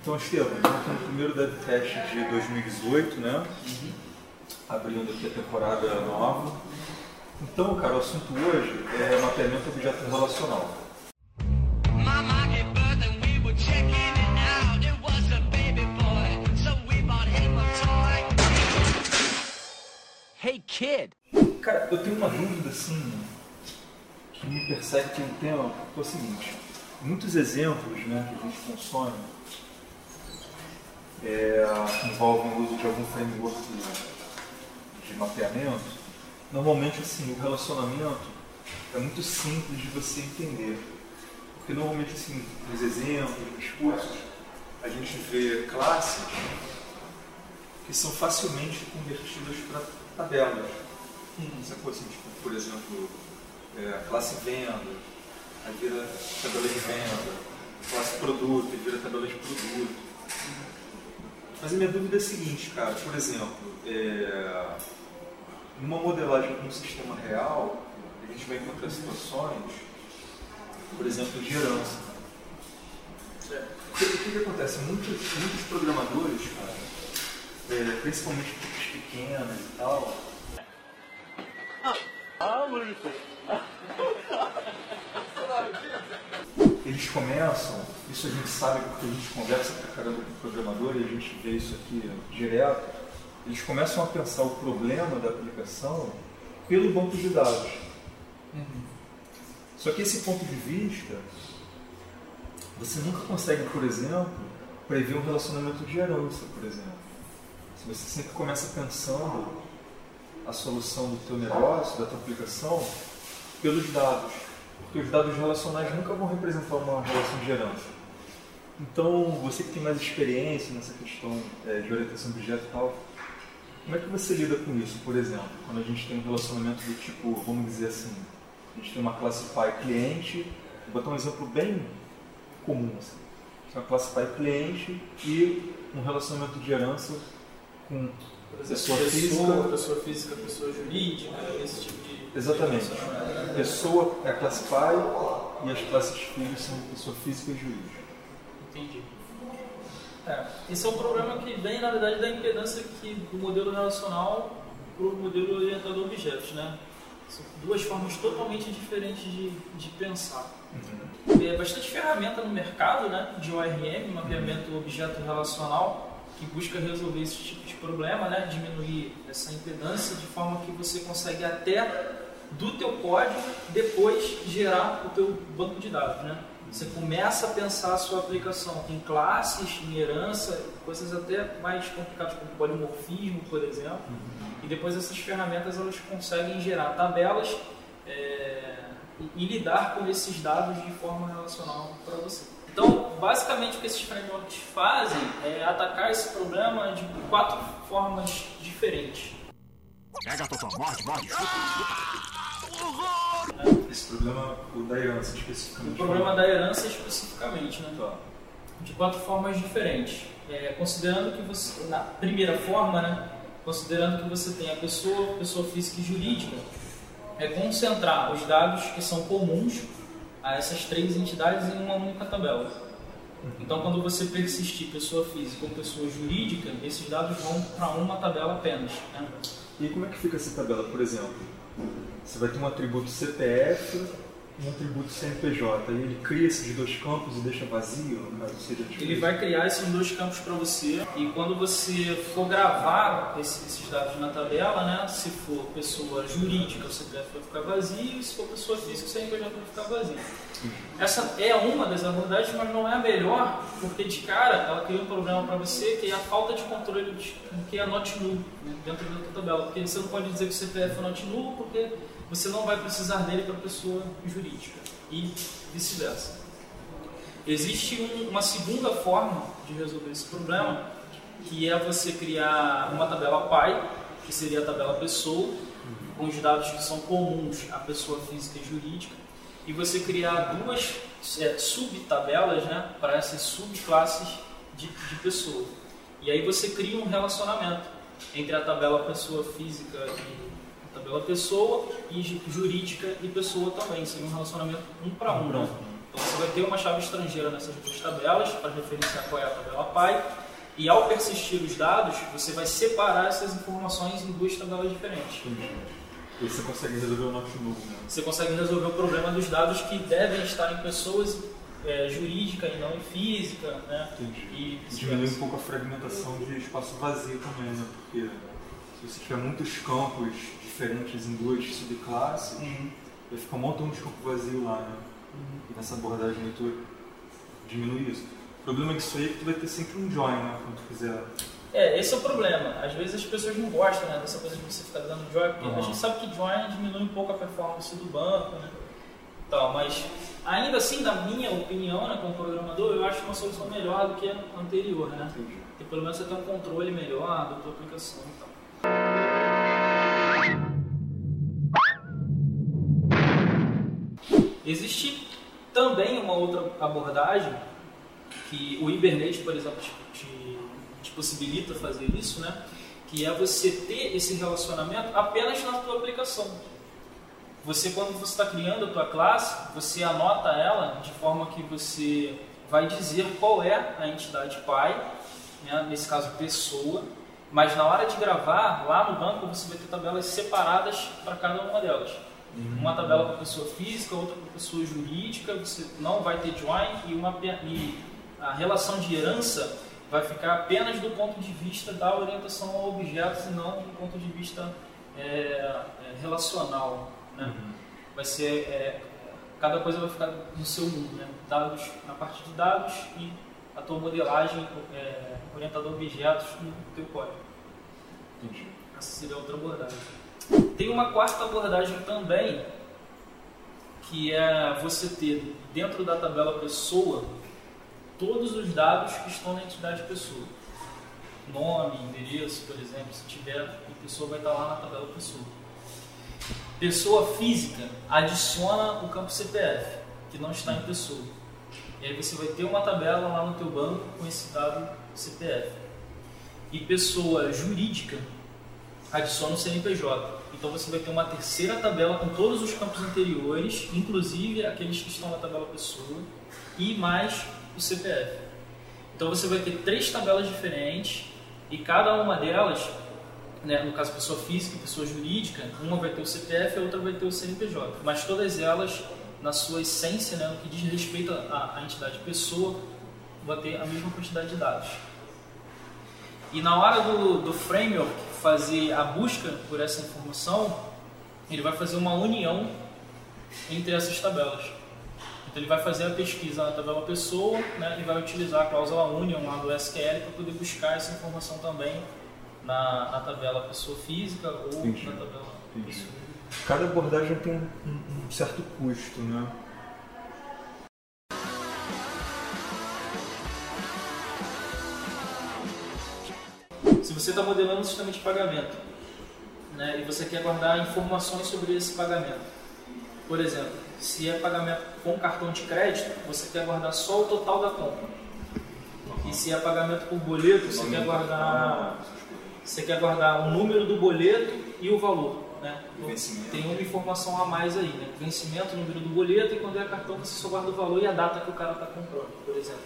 Então, Estevam, estamos no primeiro DevTest de 2018, né? Uhum. Abrindo aqui a temporada nova. Então, cara, o assunto hoje é mapeamento objeto relacional. Hey kid! Cara, eu tenho uma dúvida assim que me persegue tem um tema, que é o seguinte, muitos exemplos né, que a gente consome é, envolvem o uso de algum framework de, de mapeamento, normalmente assim, o relacionamento é muito simples de você entender. Porque normalmente assim, nos exemplos, nos cursos, a gente vê classes que são facilmente convertidas para tabelas. Hum, sacou assim, tipo, por exemplo, é, a classe venda, aí vira tabela de venda, classe produto, aí vira tabela de produto. Mas a minha dúvida é a seguinte, cara, por exemplo, é, numa modelagem com um sistema real, a gente vai encontrar situações, por exemplo, de herança. O que, que, acontece? Muitos, muitos programadores, cara, é, principalmente equipes pequenas e tal. Ah, ah eles começam, isso a gente sabe porque a gente conversa pra caramba com o programador e a gente vê isso aqui direto, eles começam a pensar o problema da aplicação pelo banco de dados. Uhum. Só que esse ponto de vista, você nunca consegue, por exemplo, prever um relacionamento de herança, por exemplo. Se você sempre começa pensando a solução do teu negócio, da tua aplicação, pelos dados porque os dados relacionais nunca vão representar uma relação de herança. Então, você que tem mais experiência nessa questão é, de orientação de objeto e tal, como é que você lida com isso, por exemplo, quando a gente tem um relacionamento do tipo, vamos dizer assim, a gente tem uma classe pai cliente, vou botar um exemplo bem comum, assim. uma classe pai cliente e um relacionamento de herança com pessoa, pessoa física, pessoa física, pessoa jurídica, esse tipo de Exatamente. Pessoa é a classe pai e as classes filhos são pessoa física e jurídica. Entendi. É, esse é um problema que vem, na verdade, da impedância que, do modelo relacional para o modelo orientado a objetos, né? São duas formas totalmente diferentes de, de pensar. Uhum. É bastante ferramenta no mercado, né? De ORM, mapeamento uhum. objeto relacional, que busca resolver esse tipo de problema, né? Diminuir essa impedância de forma que você consegue até do teu código depois gerar o teu banco de dados, né? Você começa a pensar a sua aplicação em classes, em herança, coisas até mais complicadas como polimorfismo, por exemplo. Uhum. E depois essas ferramentas elas conseguem gerar tabelas é, e, e lidar com esses dados de forma relacional para você. Então, basicamente o que esses frameworks fazem é atacar esse problema de quatro formas diferentes. Pega, morde, morde, chupa. Esse problema, o da herança especificamente. O problema da herança especificamente, né? Tá. De quatro formas diferentes. É, considerando que você, na primeira forma, né? Considerando que você tem a pessoa, pessoa física e jurídica, é concentrar os dados que são comuns a essas três entidades em uma única tabela. Então, quando você persistir pessoa física ou pessoa jurídica, esses dados vão para uma tabela apenas. Né? E como é que fica essa tabela, por exemplo? Você vai ter um atributo CPF um atributo CNPJ. E ele cria esses dois campos e deixa vazio, seja Ele vai criar esses dois campos para você e quando você for gravar esses dados na tabela, né, se for pessoa jurídica, o CPF vai ficar vazio, e se for pessoa física, o CNPJ vai ficar vazio. Essa é uma das abordagens, mas não é a melhor, porque de cara ela cria um problema para você que é a falta de controle de, que é not null né, dentro da tabela. Porque você não pode dizer que o CPF é not null, porque você não vai precisar dele para pessoa jurídica e vice-versa. Existe um, uma segunda forma de resolver esse problema, que é você criar uma tabela pai, que seria a tabela pessoa, com os dados que são comuns à pessoa física e jurídica, e você criar duas é, subtabelas né, para essas subclasses de, de pessoa. E aí você cria um relacionamento entre a tabela pessoa física e tabela pessoa e jurídica e pessoa também. Seria um relacionamento um para um. Né? Então você vai ter uma chave estrangeira nessas duas tabelas para referenciar qual é a tabela pai e ao persistir os dados, você vai separar essas informações em duas tabelas diferentes. E você consegue resolver o nosso novo, né? Você consegue resolver o problema dos dados que devem estar em pessoas é, jurídica e não em física, né? Entendi. E diminui um pouco a fragmentação de espaço vazio também, né? Porque se você tiver muitos campos diferentes em duas subclasses, Uhum. vai ficar um montão de campo vazio lá, né? Uhum. E nessa abordagem aí tu diminui isso. O problema disso aí é que tu vai ter sempre um join, né? Quando tu quiser. É, esse é o problema. Às vezes as pessoas não gostam né, dessa coisa de você ficar dando join, porque Uhum. a gente sabe que join diminui um pouco a performance do banco, né? Tal, mas ainda assim, na minha opinião, né, como programador, eu acho uma solução melhor do que a anterior, né? Entendi. Porque pelo menos você tem um controle melhor da tua aplicação e tal. Existe também uma outra abordagem que o Hibernate, por exemplo, te, te- possibilita fazer isso, né? Que é você ter esse relacionamento apenas na tua aplicação. Você, quando você está criando a tua classe, você anota ela de forma que você vai dizer qual é a entidade pai, né? nesse caso pessoa, mas na hora de gravar, lá no banco, você vai ter tabelas separadas para cada uma delas. Uma tabela para pessoa física, outra para pessoa jurídica, você não vai ter join e, uma, e a relação de herança vai ficar apenas do ponto de vista da orientação a objetos e não do ponto de vista é, é, relacional. Né? Vai ser é, cada coisa vai ficar no seu mundo, né? dados na parte de dados e a tua modelagem é, orientada a objetos no teu código. Entendi. Essa seria outra abordagem. Tem uma quarta abordagem também, que é você ter dentro da tabela pessoa todos os dados que estão na entidade pessoa. Nome, endereço, por exemplo, se tiver, a pessoa vai estar lá na tabela pessoa. Pessoa física adiciona o campo CPF, que não está em pessoa. E aí você vai ter uma tabela lá no teu banco com esse dado CPF. E pessoa jurídica adiciona o CNPJ. Então você vai ter uma terceira tabela com todos os campos anteriores, inclusive aqueles que estão na tabela pessoa, e mais o CPF. Então você vai ter três tabelas diferentes e cada uma delas, né, no caso pessoa física e pessoa jurídica, uma vai ter o CPF e a outra vai ter o CNPJ. Mas todas elas, na sua essência, né, no que diz respeito à, à entidade pessoa, vão ter a mesma quantidade de dados. E na hora do, do framework fazer a busca por essa informação, ele vai fazer uma união entre essas tabelas. Então ele vai fazer a pesquisa na tabela pessoa né, e vai utilizar a cláusula union lá do SQL para poder buscar essa informação também na, na tabela pessoa física ou Entendi. na tabela Entendi. pessoa. Cada abordagem tem um, um- um certo custo, né? Você está modelando um sistema de pagamento né, e você quer guardar informações sobre esse pagamento, por exemplo, se é pagamento com cartão de crédito, você quer guardar só o total da compra. E se é pagamento por boleto, você quer guardar, você quer guardar o número do boleto e o valor. Né? Tem uma informação a mais aí, né? Vencimento, número do boleto e quando é cartão você só guarda o valor e a data que o cara está comprando, por exemplo.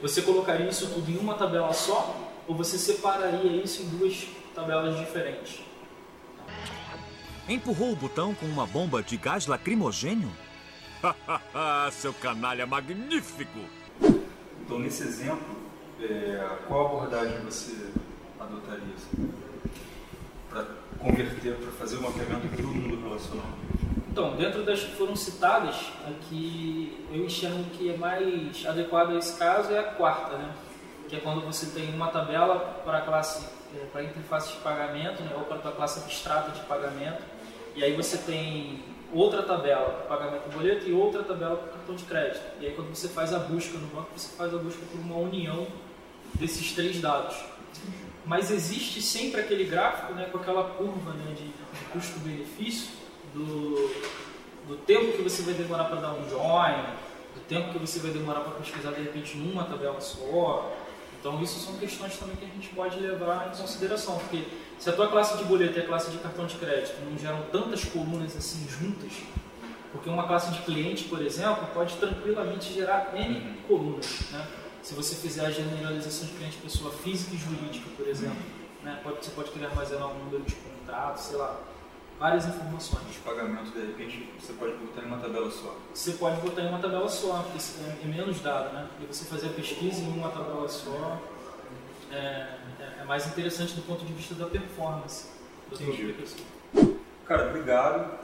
Você colocaria isso tudo em uma tabela só ou você separaria isso em duas tabelas diferentes? Empurrou o botão com uma bomba de gás lacrimogênio? Seu canalha magnífico! Então, nesse exemplo, é, qual abordagem você adotaria para converter, para fazer o mapeamento para o mundo relacional? Então, dentro das que foram citadas, a que eu enxergo que é mais adequada a esse caso é a quarta, né? Que é quando você tem uma tabela para a classe, é, para interface de pagamento, né? ou para a tua classe abstrata de pagamento, e aí você tem outra tabela para pagamento do boleto e outra tabela para cartão de crédito. E aí quando você faz a busca no banco, você faz a busca por uma união desses três dados. Mas existe sempre aquele gráfico né, com aquela curva né, de, de custo-benefício do, do tempo que você vai demorar para dar um join, do tempo que você vai demorar para pesquisar de repente numa tabela só. Então isso são questões também que a gente pode levar em consideração, porque se a tua classe de boleto e a classe de cartão de crédito não geram tantas colunas assim juntas, Porque uma classe de cliente, por exemplo, pode tranquilamente gerar N Uhum. colunas. Né? Se você fizer a generalização de cliente pessoa física e jurídica, por exemplo, né? pode, você pode querer armazenar um número de contratos, sei lá, várias informações. Os pagamentos, de repente, você pode botar em uma tabela só. Você pode botar em uma tabela só, porque é é menos dado, né? E você fazer a pesquisa em uma tabela só é, é- é mais interessante do ponto de vista da performance Entendi. Cara, obrigado.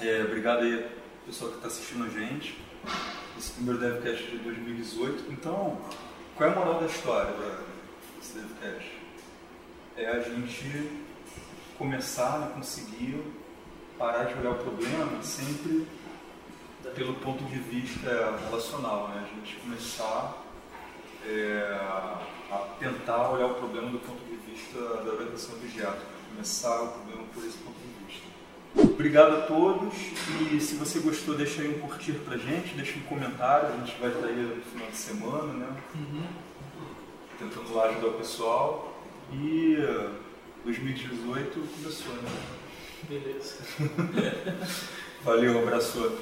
É, obrigado aí, pessoal que está assistindo a gente. Esse primeiro DevCast de 2018. Então, qual é a moral da história desse DevCast? É a gente começar a conseguir parar de olhar o problema sempre pelo ponto de vista relacional, né? A gente começar é, a tentar olhar o problema do ponto de vista da orientação objeto, começar o problema por esse ponto de vista. Obrigado a todos e se você gostou, deixa aí um curtir pra gente, deixa um comentário, a gente vai estar aí no final de semana, né? Tentando lá ajudar o pessoal. E 2018 começou, né? Beleza. Valeu, um abraço.